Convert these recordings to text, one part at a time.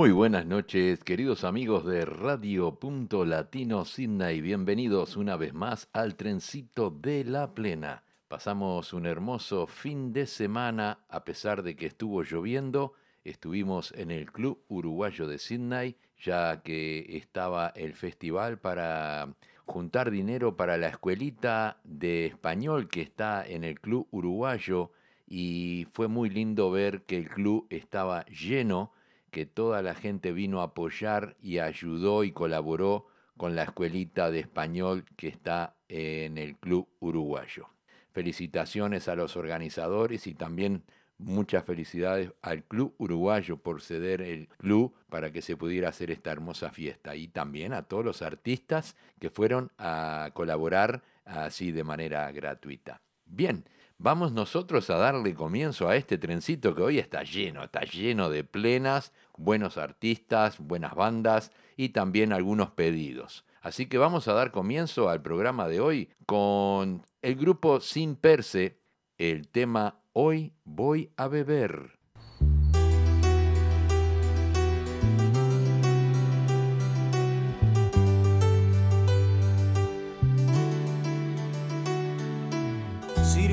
Muy buenas noches, queridos amigos de Radio Punto Latino Sydney. Bienvenidos una vez más al trencito de la plena. Pasamos un hermoso fin de semana, a pesar de que estuvo lloviendo. Estuvimos en el Club Uruguayo de Sydney, ya que estaba el festival para juntar dinero para la escuelita de español que está en el Club Uruguayo. Y fue muy lindo ver que el club estaba lleno que toda la gente vino a apoyar y ayudó y colaboró con la escuelita de español que está en el Club Uruguayo. Felicitaciones a los organizadores y también muchas felicidades al Club Uruguayo por ceder el club para que se pudiera hacer esta hermosa fiesta y también a todos los artistas que fueron a colaborar así de manera gratuita. Bien, vamos nosotros a darle comienzo a este trencito que hoy está lleno, está lleno de plenas, buenos artistas, buenas bandas y también algunos pedidos. Así que vamos a dar comienzo al programa de hoy con el grupo Sin Perse, el tema Hoy voy a beber.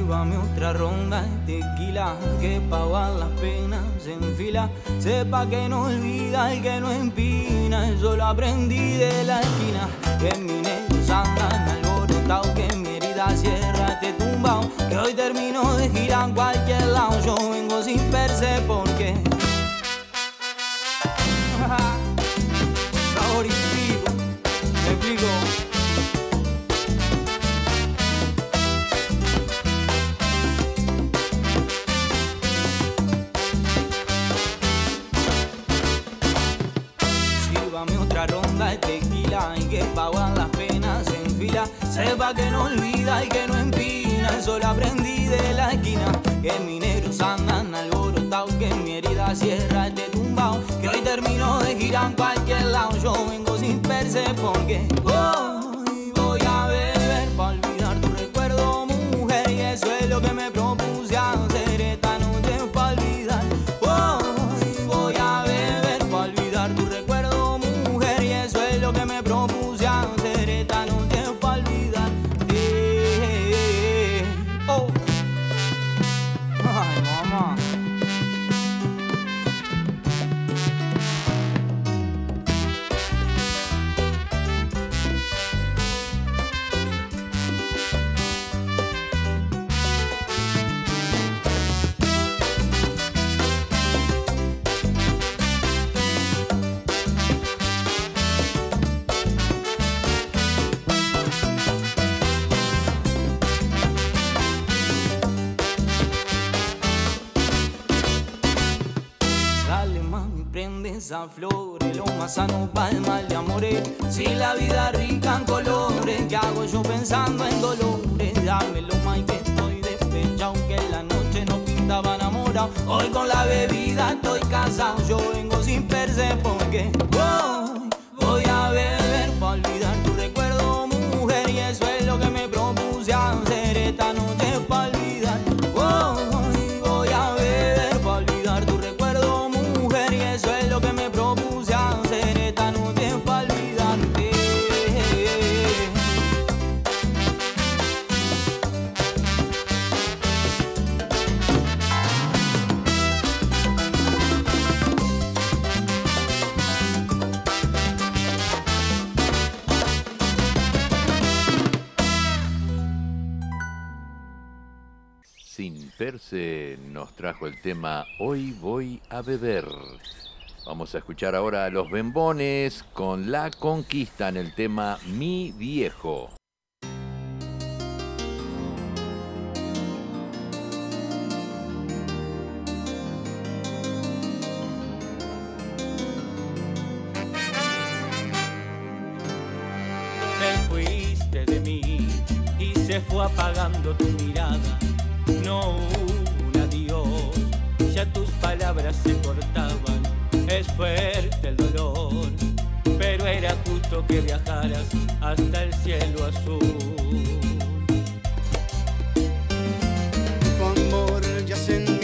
Sírvame otra ronda de tequila que pa' las penas en fila. Sepa que no olvida el que no empina. Eso lo aprendí de la esquina. Que mi negros andan alborotado, que mi herida cierra este tumbao. Que hoy termino de girar cualquier lado. Yo vengo sin perse porque. Sepa que no olvida y que no empina. Eso lo aprendí de la esquina. Que mineros andan alborotados, que mi herida cierra este tumbao. Que hoy termino de girar en cualquier lado. Yo vengo sin perse porque hoy esa flor, lo más sano mal de amores. Si la vida rica en colores, ¿qué hago yo pensando en dolores? Dámelo más que estoy despechado, que la noche no pintaba enamorado. Hoy con la bebida estoy casado, yo vengo sin perse porque voy, voy a beber para olvidar tu recuerdo, mujer. Y eso es lo que me propuse hacer esta noche Nos trajo el tema Hoy voy a beber. Vamos a escuchar ahora a los Bembones con La Conquista en el tema Mi Viejo. Te fuiste de mí y se fue apagando tu mirada es fuerte el dolor, pero era justo que viajaras hasta el cielo azul. Tu amor ya sentí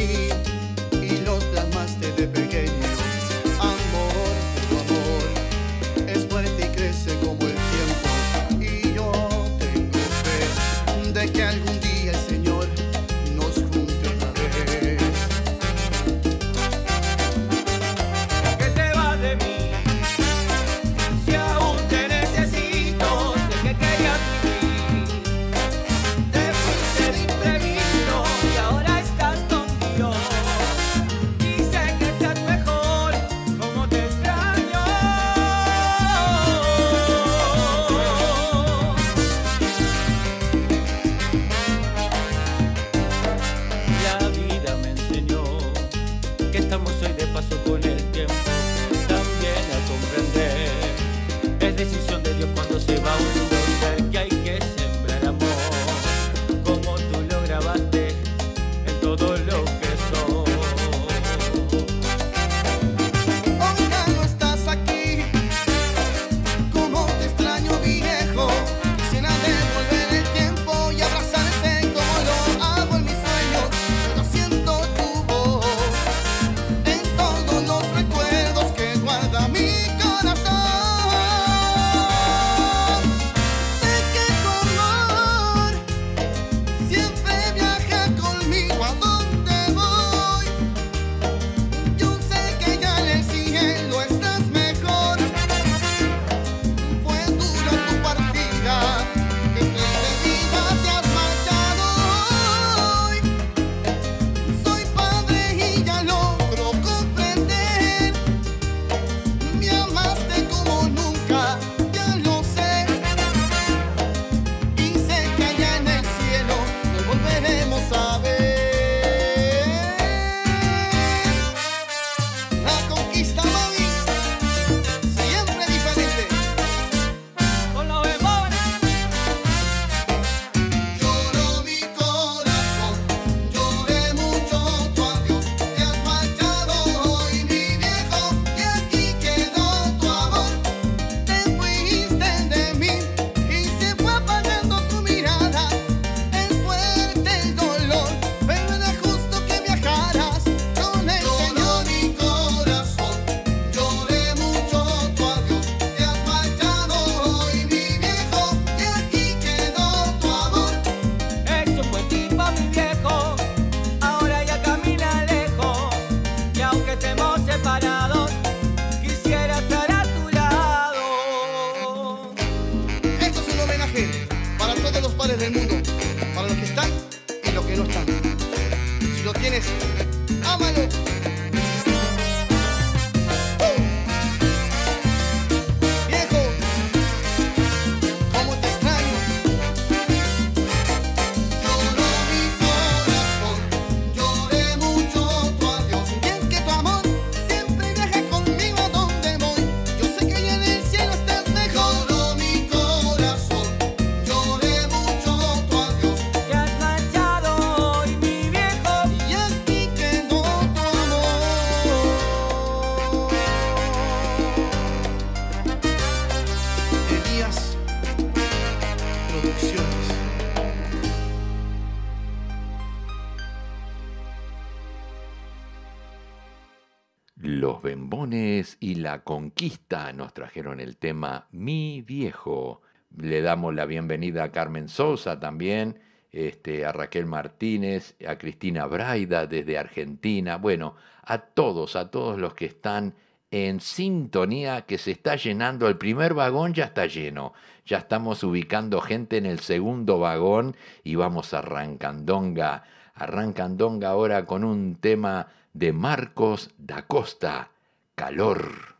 trajeron el tema Mi Viejo. Le damos la bienvenida a Carmen Sosa también, este, a Raquel Martínez, a Cristina Braida desde Argentina. Bueno, a todos, a todos los que están en sintonía que se está llenando. El primer vagón ya está lleno. Ya estamos ubicando gente en el segundo vagón y vamos a Rancandonga. A ahora con un tema de Marcos da Costa, calor.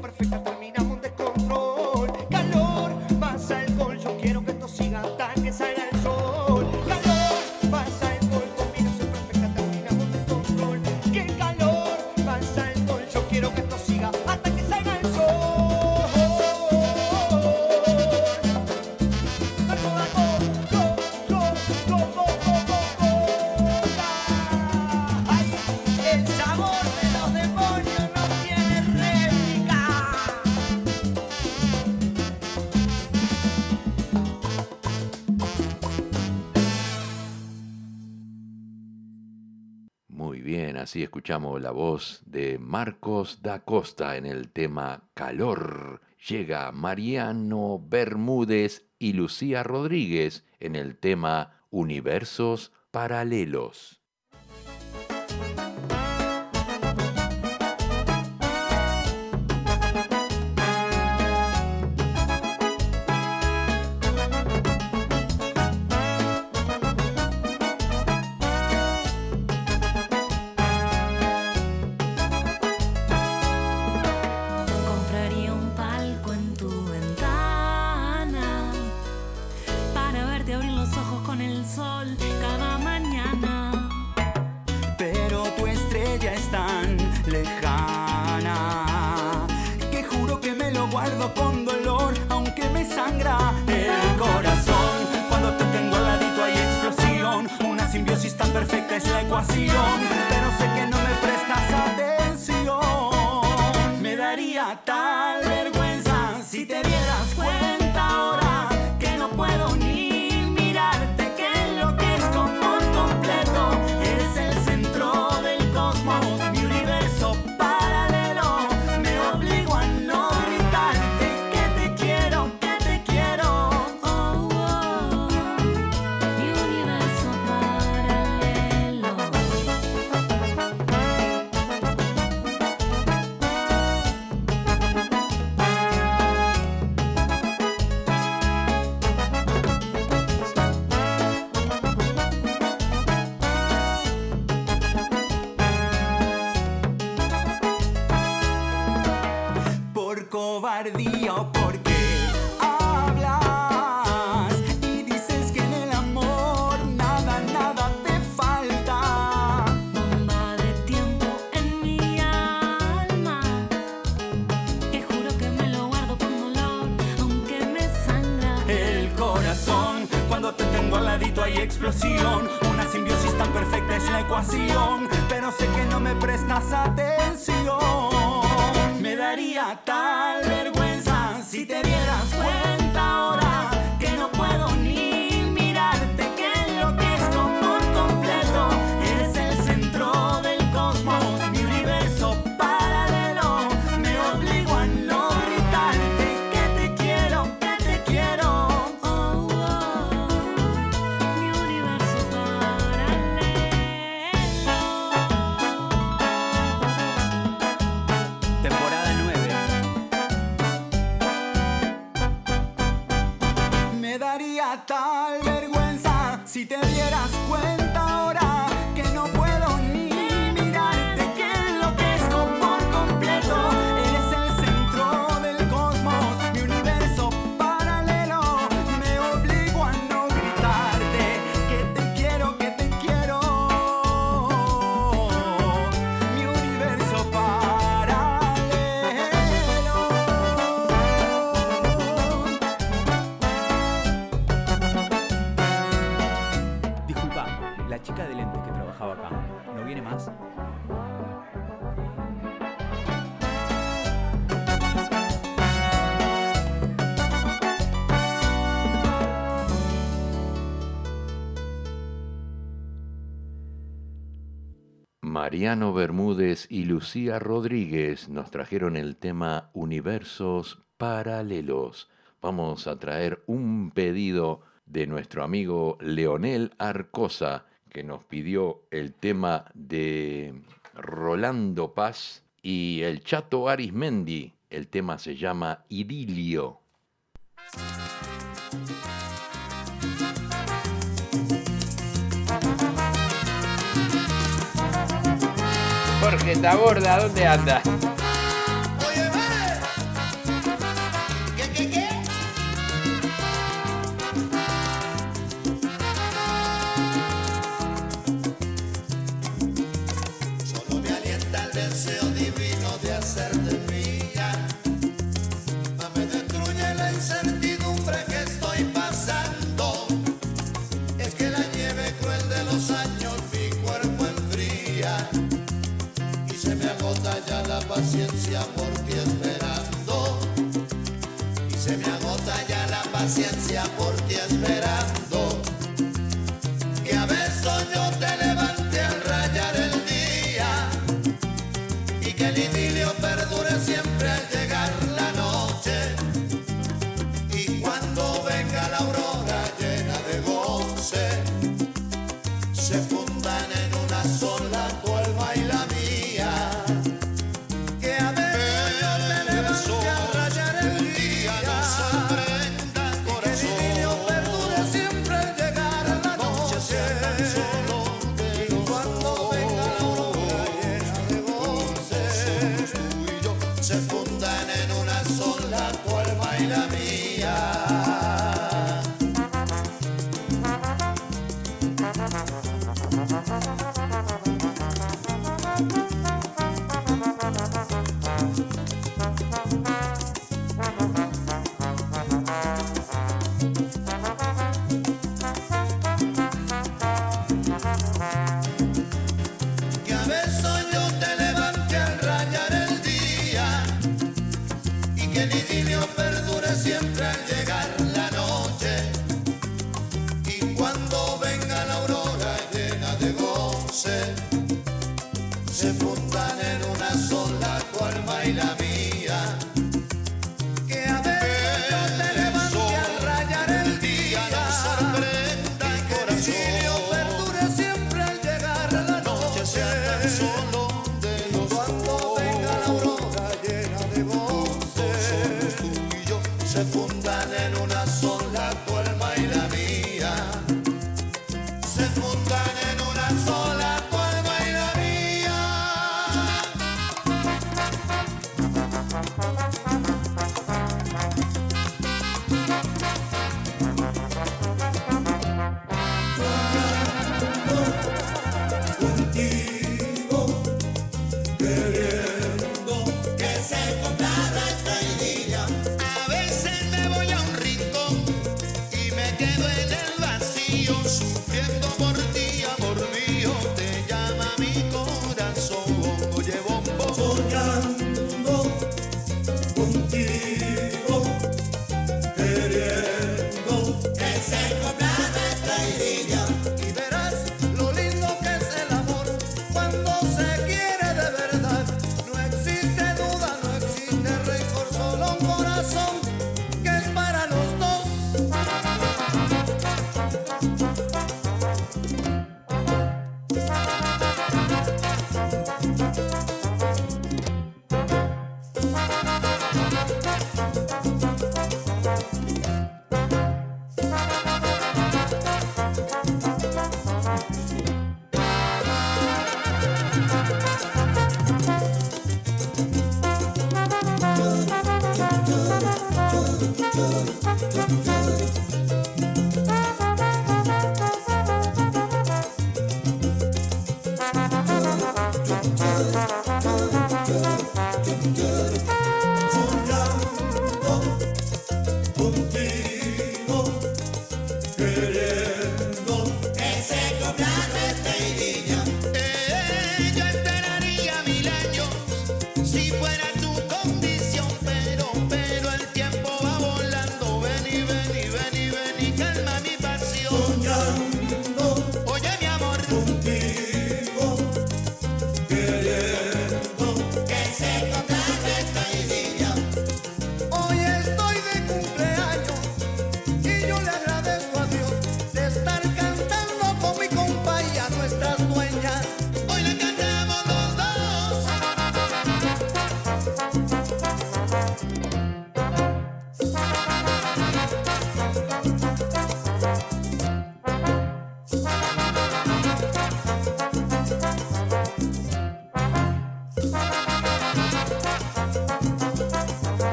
perfecta. Así escuchamos la voz de Marcos da Costa en el tema Calor. Llega Mariano Bermúdez y Lucía Rodríguez en el tema Universos Paralelos. pasión. chica de lentes que trabajaba acá. ¿No viene más? Mariano Bermúdez y Lucía Rodríguez nos trajeron el tema Universos Paralelos. Vamos a traer un pedido de nuestro amigo Leonel Arcosa, que nos pidió el tema de Rolando Paz y el Chato Arismendi. El tema se llama Idilio. Jorge Taborda, ¿dónde anda?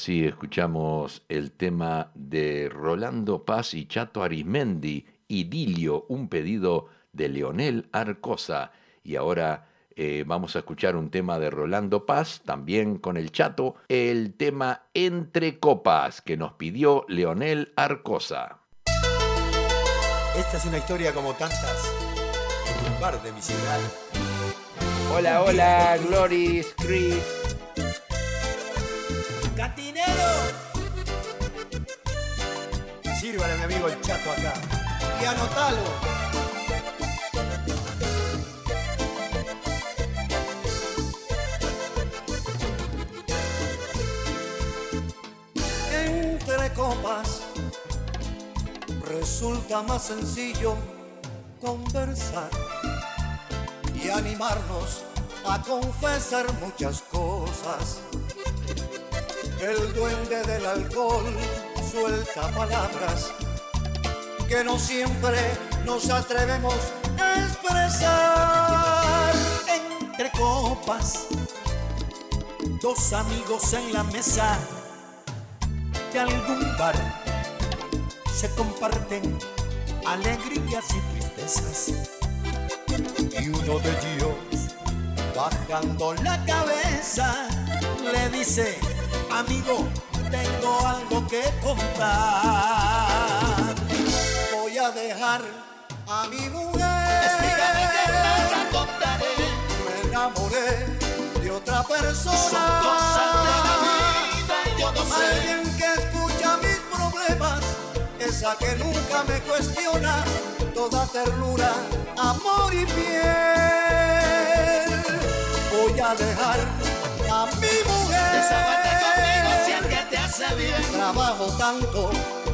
Así escuchamos el tema de Rolando Paz y Chato Arismendi, Idilio, un pedido de Leonel Arcosa. Y ahora eh, vamos a escuchar un tema de Rolando Paz, también con el Chato, el tema Entre Copas, que nos pidió Leonel Arcosa. Esta es una historia como tantas en un bar de mi ciudad. Hola, hola, Gloris, Chris. ¡Cantinero! Sírvale a mi amigo el chato acá. Y anotalo. Entre copas resulta más sencillo conversar y animarnos a confesar muchas cosas. El duende del alcohol suelta palabras que no siempre nos atrevemos a expresar. Entre copas, dos amigos en la mesa de algún bar se comparten alegrías y tristezas. Y uno de ellos, bajando la cabeza, le dice, amigo, tengo algo que contar. Voy a dejar a mi mujer. Explícame que la contaré. Me enamoré de otra persona. Son cosas de la vida y yo no sé. Alguien que escucha mis problemas, esa que nunca me cuestiona, toda ternura, amor y piel. Voy a dejar a mi mujer. Bien. Trabajo tanto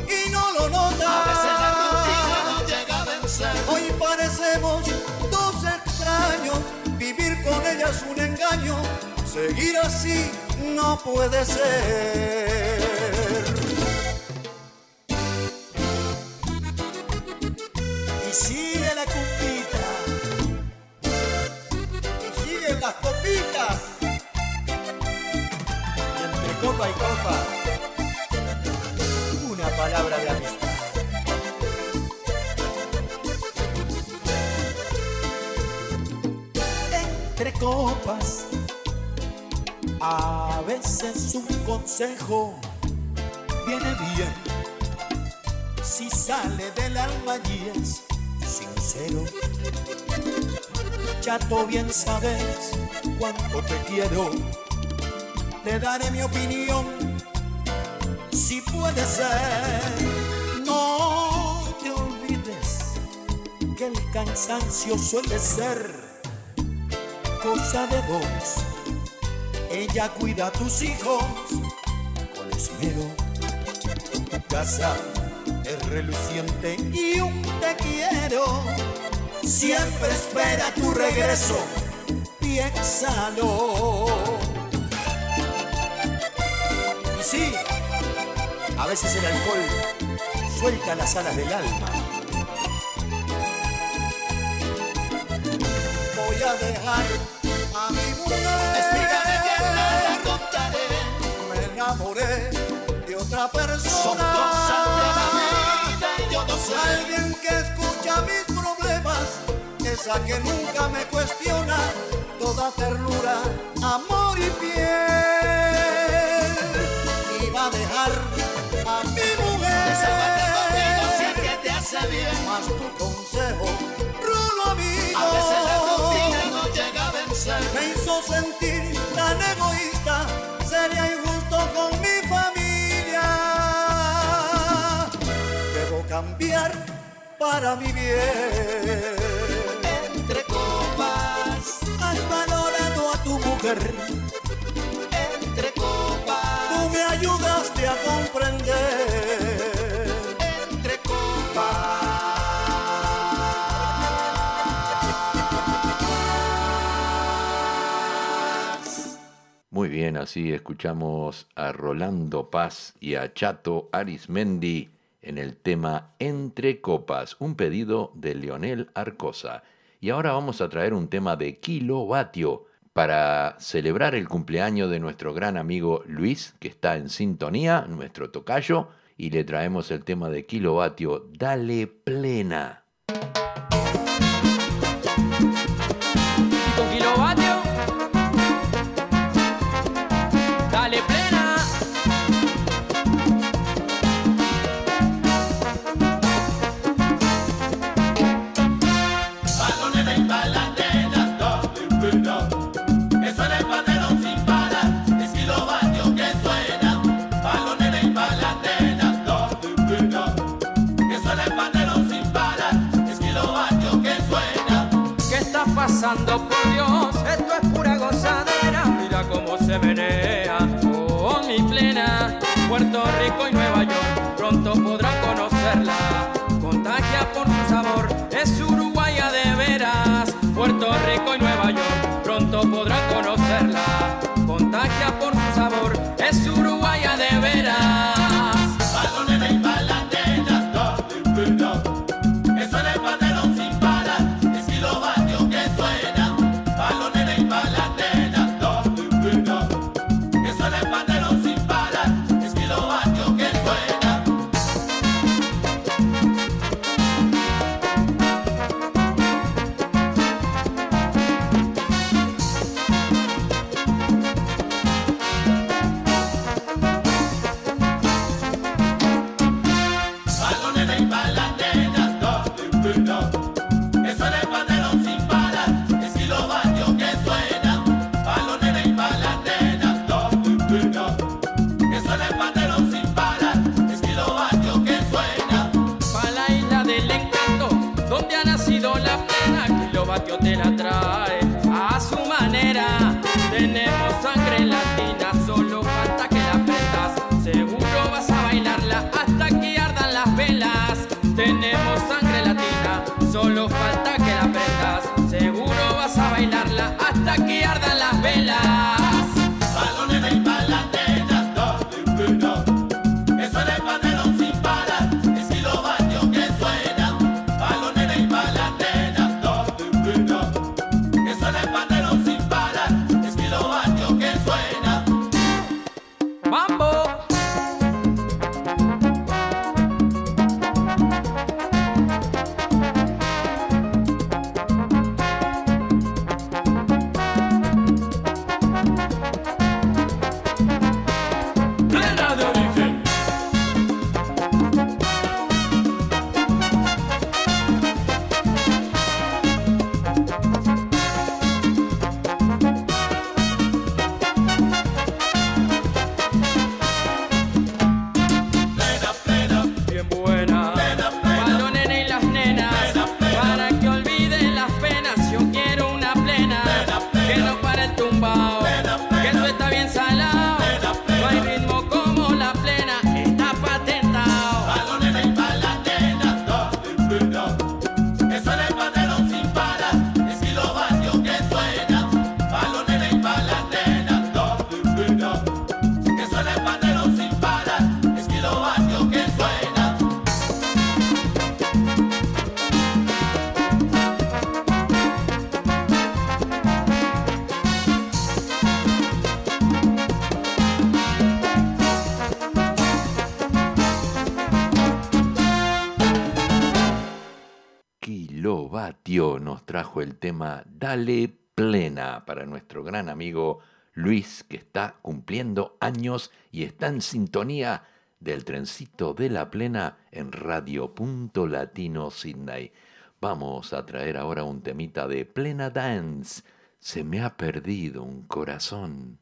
y no lo nota. A veces la rutina no llega a vencer. Hoy parecemos dos extraños, vivir con ella es un engaño, seguir así no puede ser. Un consejo viene bien si sale del alma y es sincero. Chato, bien sabes cuánto te quiero. Te daré mi opinión si puede ser. No te olvides que el cansancio suele ser cosa de dos. Ella cuida a tus hijos con esmero. Tu casa es reluciente y un te quiero. Siempre espera tu regreso. Piénsalo. Y sí, a veces el alcohol suelta las alas del alma. voy a dejar a mi mujer. Enamoré de otra persona. Alguien que escucha mis problemas, esa que nunca me cuestiona, toda ternura, amor y piel. Iba a dejar a mi mujer, más tu consejo, rulo amigo. A veces la rutina no llega a vencer. me hizo sentir tan egoísta, cambiar para mi bien. Entre copas, Has valorado a tu mujer, entre copas, tú me ayudaste a comprender. entre copas. Muy bien, así escuchamos a Rolando Paz y a Chato Arismendi en el tema Entre Copas, un pedido de Leonel Arcosa. Y ahora vamos a traer un tema de Kilovatio, para celebrar el cumpleaños de nuestro gran amigo Luis, que está en sintonía, nuestro tocayo, y le traemos el tema de kilovatio, Dale Plena. Rico y Nueva York pronto podrán conocerla. Contagia por nos trajo el tema Dale Plena para nuestro gran amigo Luis, que está cumpliendo años y está en sintonía del trencito de la plena en Radio Punto Latino Sydney. Vamos a traer ahora un temita de Plena Dance. Se me ha perdido un corazón.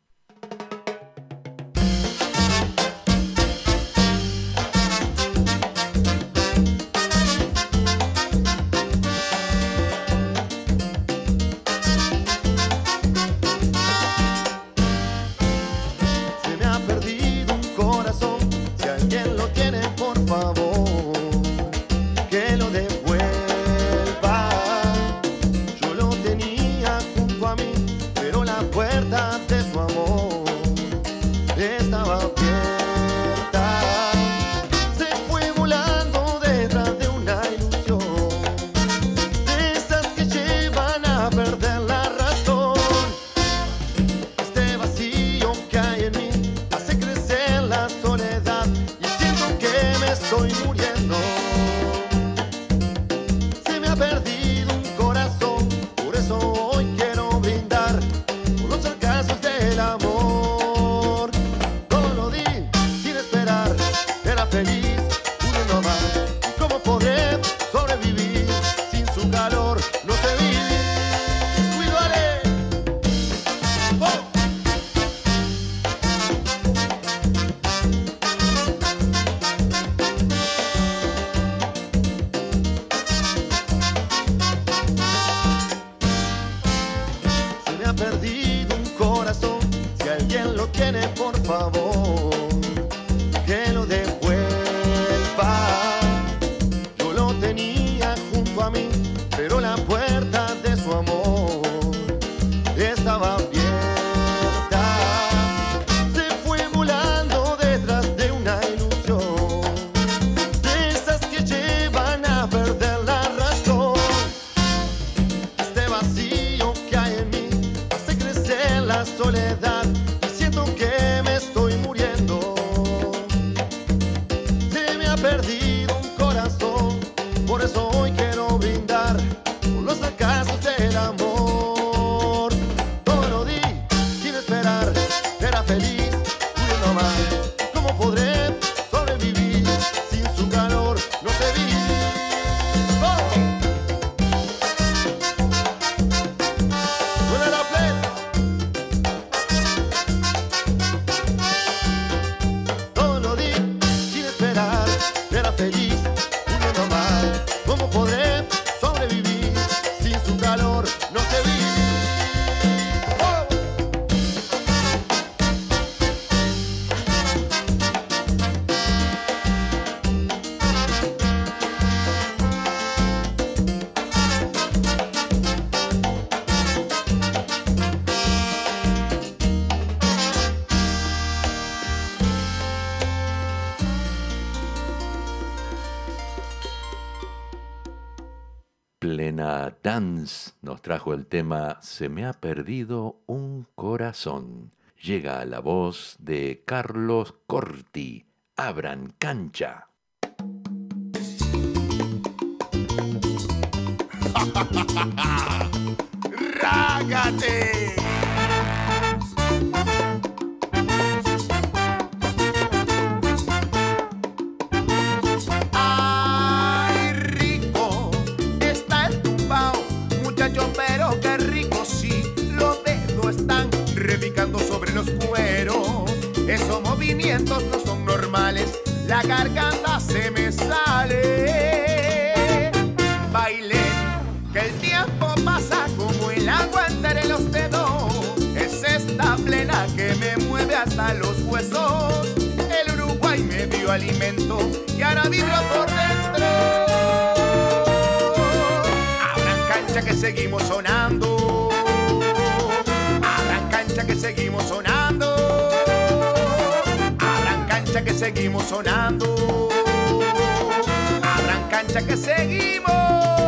Nos trajo el tema Se me ha perdido un corazón. Llega a la voz de Carlos Corti. Abran cancha. animales, la garganta se me sale. Bailé, que el tiempo pasa como el agua entre los dedos. Es esta plena que me mueve hasta los huesos. El Uruguay me dio alimento y ahora vibro por dentro. Abran cancha que seguimos sonando. Abran cancha que seguimos sonando cancha que seguimos sonando. Abran cancha que seguimos.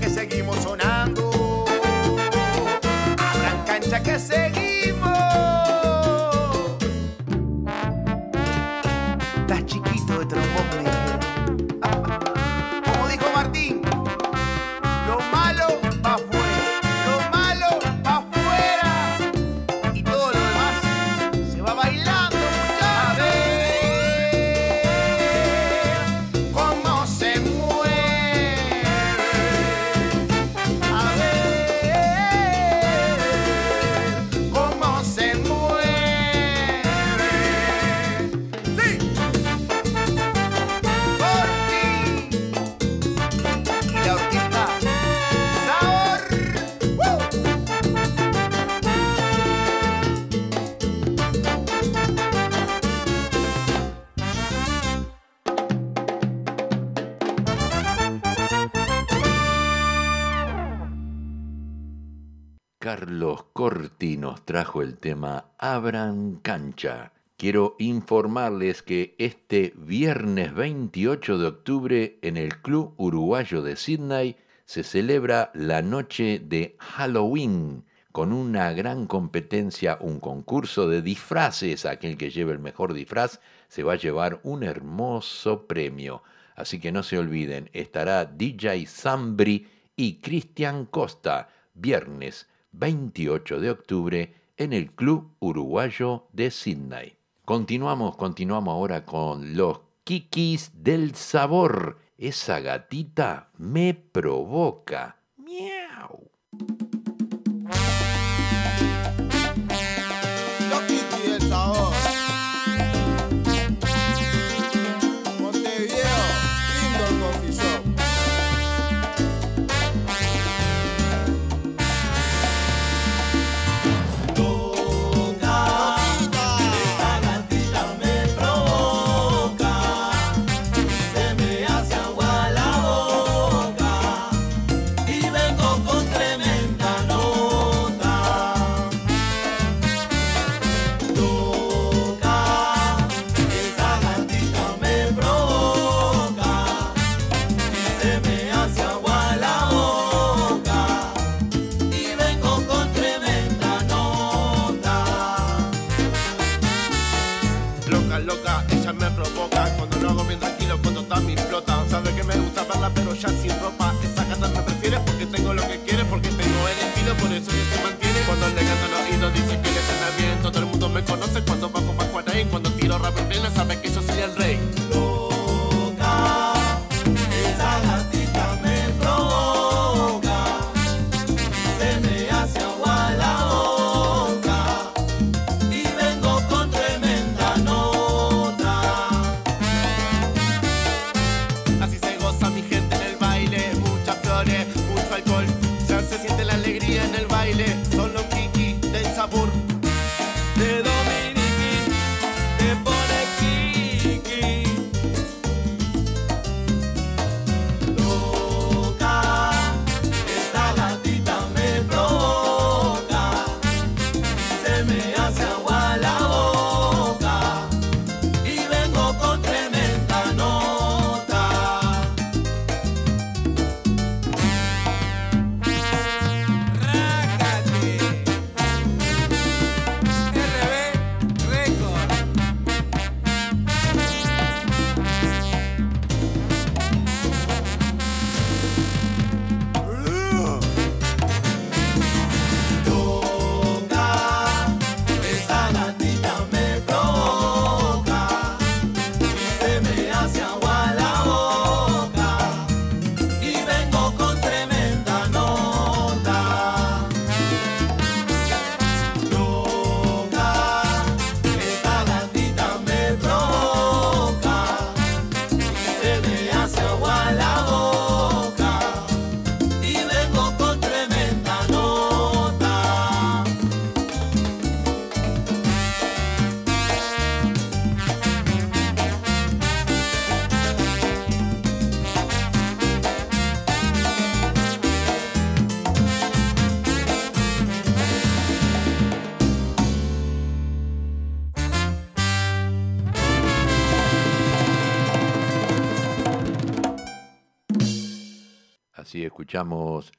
que seguimos sonando. Abran cancha que seguimos. Nos trajo el tema Abran Cancha. Quiero informarles que este viernes 28 de octubre en el Club Uruguayo de Sydney se celebra la noche de Halloween con una gran competencia, un concurso de disfraces. Aquel que lleve el mejor disfraz se va a llevar un hermoso premio. Así que no se olviden, estará DJ Zambri y Cristian Costa, viernes 28 de octubre en el Club Uruguayo de Sydney. Continuamos, continuamos ahora con los kikis del sabor. Esa gatita me provoca. Miau.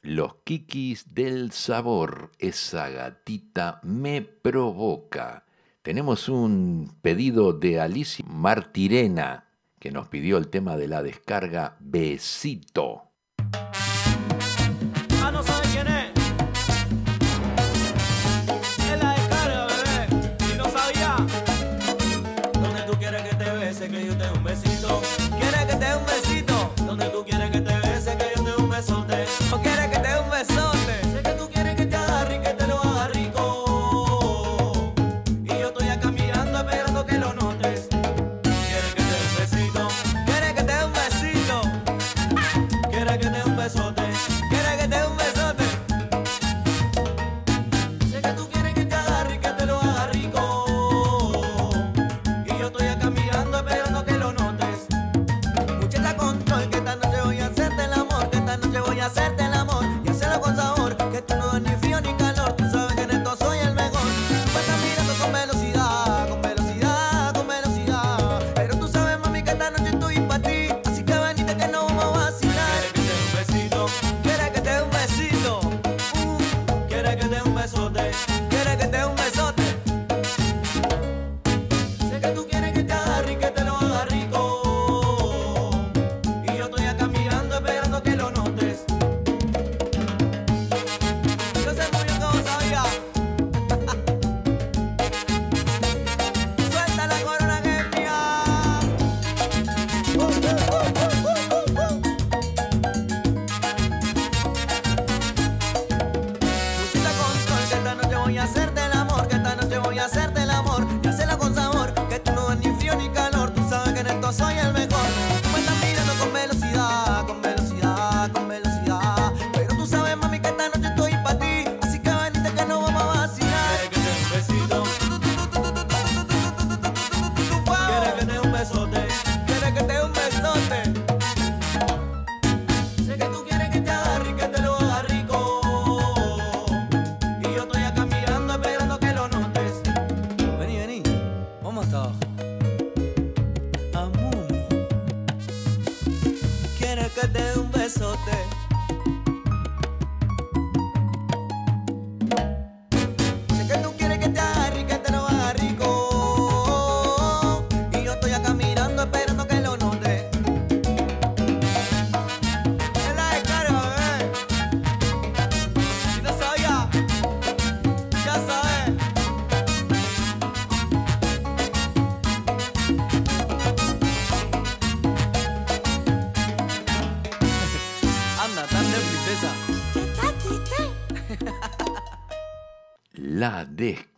Los Kikis del Sabor. Esa gatita me provoca. Tenemos un pedido de Alicia Martirena que nos pidió el tema de la descarga Besito.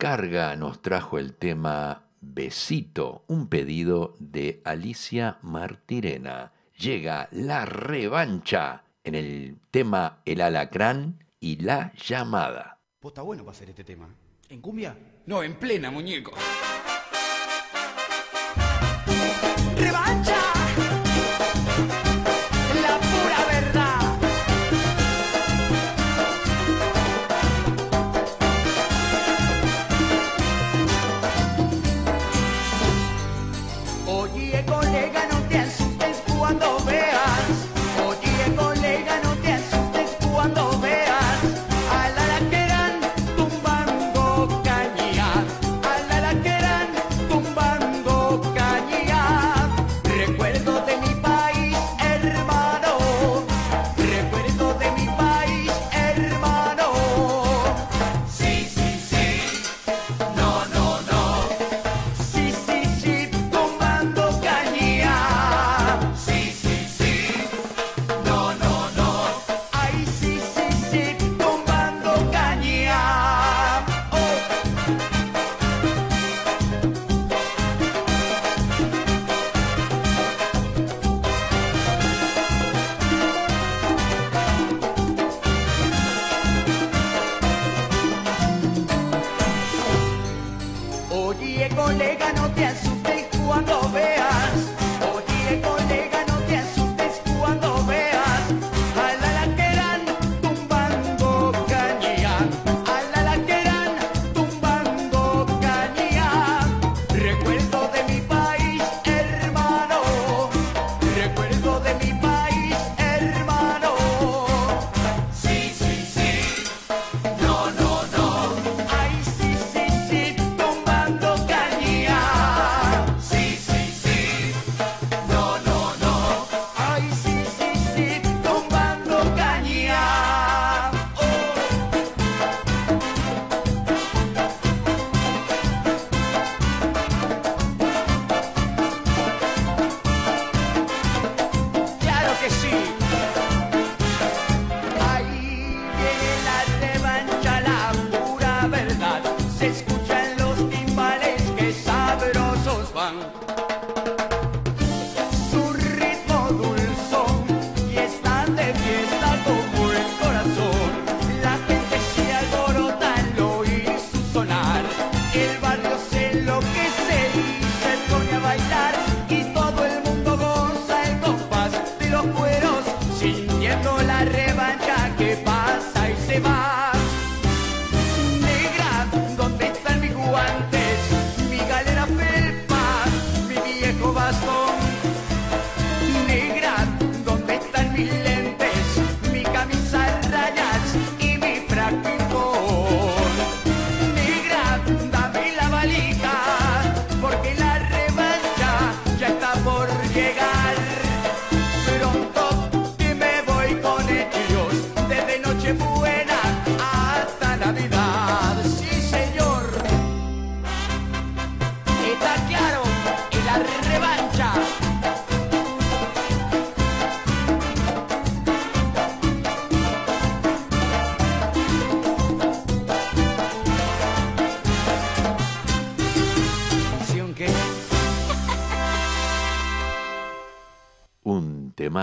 Descarga nos trajo el tema Besito, un pedido de Alicia Martirena. Llega la revancha en el tema El alacrán y la llamada. Vos está bueno para hacer este tema. ¿En cumbia? No, en plena, muñeco. Revancha,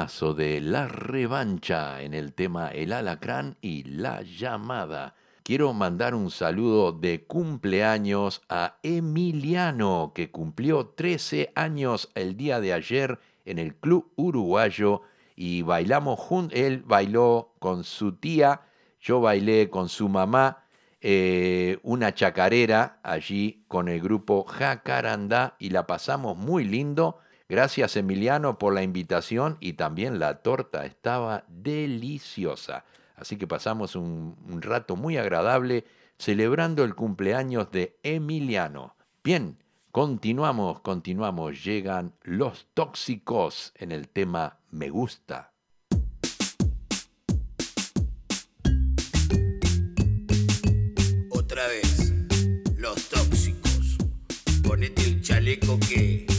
de La Revancha en el tema El Alacrán y La Llamada. Quiero mandar un saludo de cumpleaños a Emiliano, que cumplió 13 años el día de ayer en el Club Uruguayo y bailamos juntos. Él bailó con su tía, yo bailé con su mamá eh, una chacarera allí con el grupo Jacarandá y la pasamos muy lindo. Gracias Emiliano por la invitación y también la torta estaba deliciosa. Así que pasamos un, rato muy agradable celebrando el cumpleaños de Emiliano. Bien, continuamos, continuamos. Llegan los tóxicos en el tema Me gusta. Otra vez, los tóxicos. Ponete el chaleco que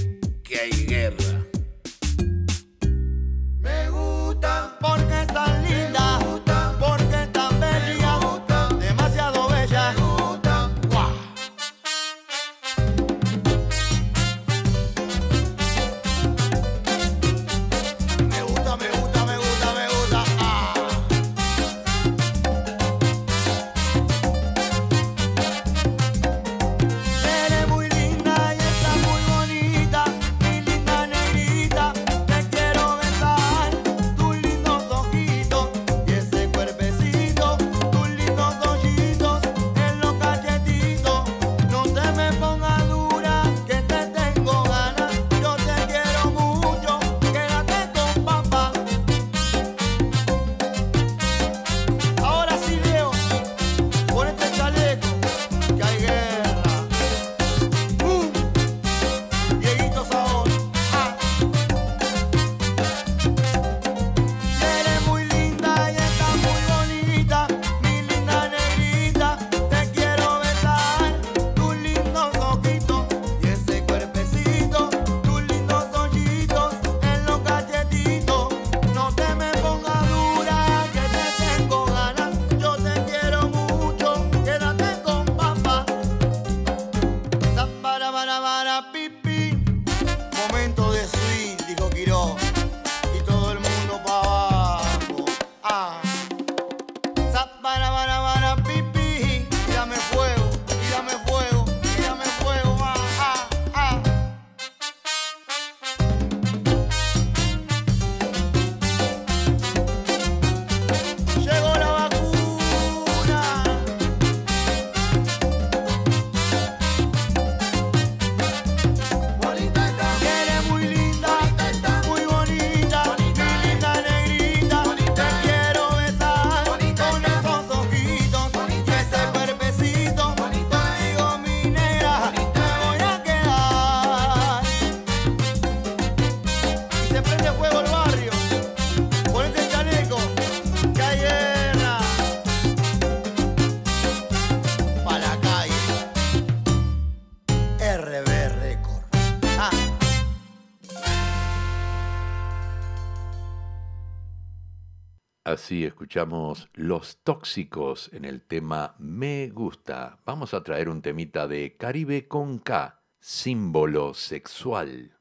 Así escuchamos Los Tóxicos en el tema Me Gusta. Vamos a traer un temita de Caribe con K, símbolo sexual.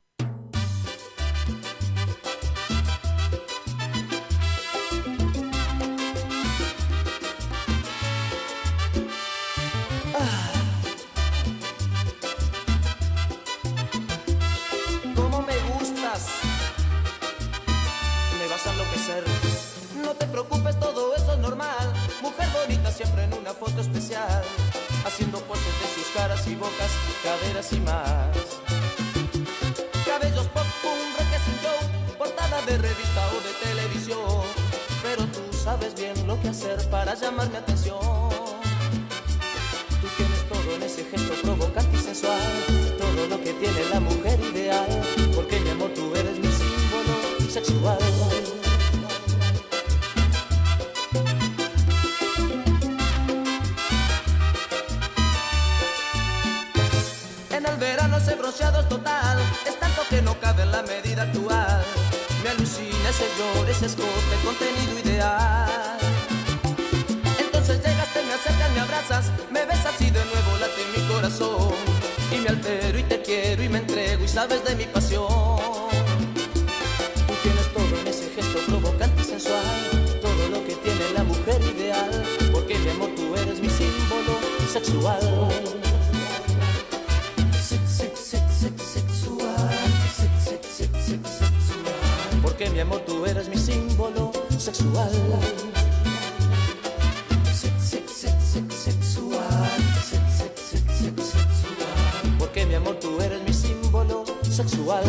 Bien lo que hacer para llamar mi atención. Tú tienes todo en ese gesto provocante y sensual, todo lo que tiene la mujer ideal, porque mi amor tú eres mi símbolo sexual. En el verano ese bronceado es total, es tanto que no cabe en la medida actual. Alucina ese escote, contenido ideal. Entonces llegaste, me acercas, me abrazas, me besas y de nuevo late mi corazón. Y me altero y te quiero y me entrego y sabes de mi pasión. Amor tú eres mi símbolo sexual. Sex, sex, sex, sex, sexual. Sex, sex, sex, sex, sexual. Porque mi amor tú eres mi símbolo sexual.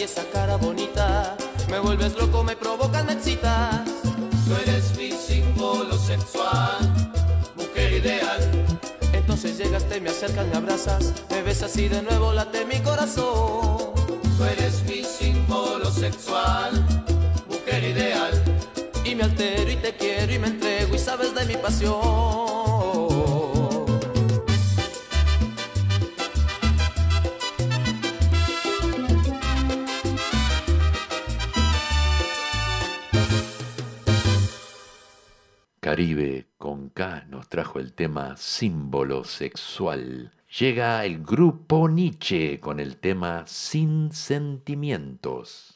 Y esa cara bonita, me vuelves loco, me provocas, me excitas. Tú eres mi símbolo sexual, mujer ideal. Entonces llegaste, me acercas, me abrazas, me besas y de nuevo late mi corazón. Tú eres mi símbolo sexual, mujer ideal. Y me altero y te quiero y me entrego y sabes de mi pasión. Caribe con K nos trajo el tema símbolo sexual. Llega el grupo Nietzsche con el tema Sin sentimientos.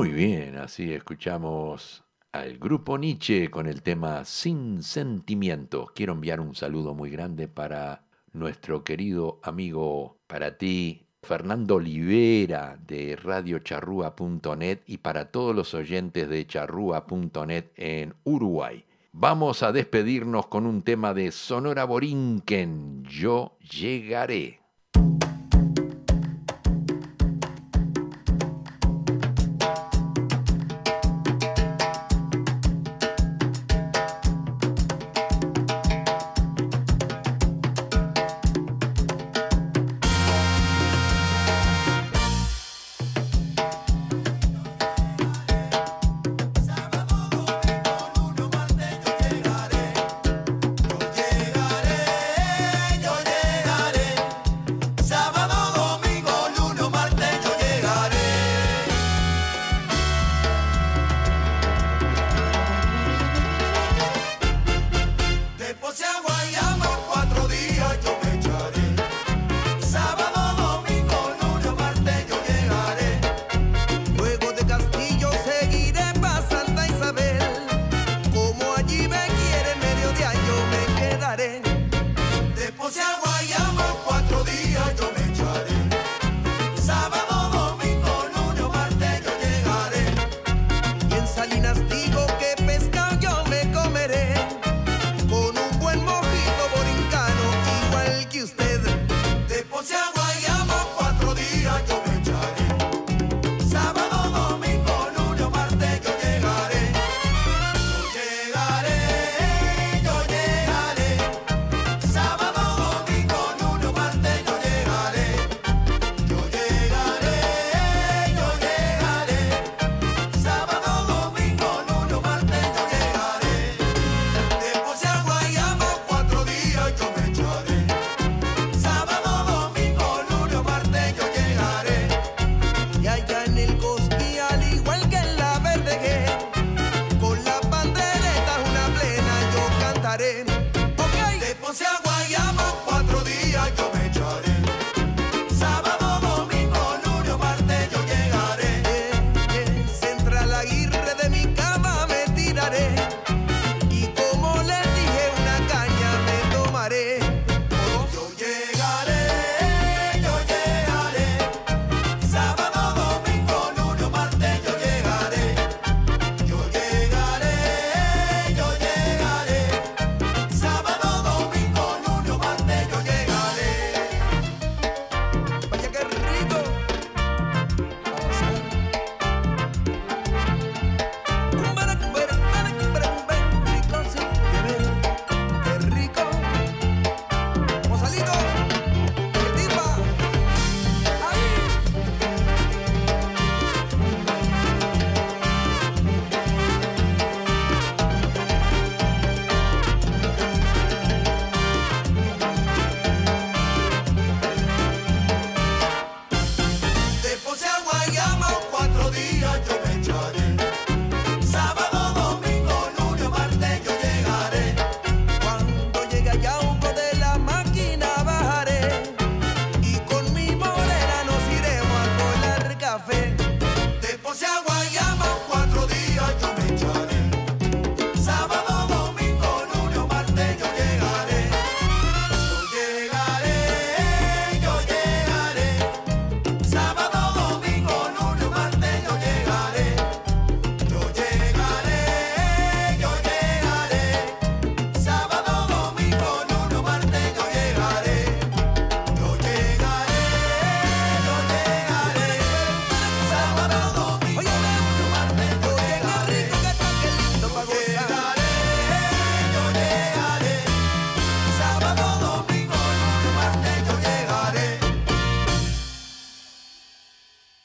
Muy bien, así escuchamos al grupo Nietzsche con el tema Sin Sentimiento. Quiero enviar un saludo muy grande para nuestro querido amigo, para ti, Fernando Olivera de radiocharrúa.net y para todos los oyentes de charrúa.net en Uruguay. Vamos a despedirnos con un tema de Sonora Borinquen, Yo llegaré.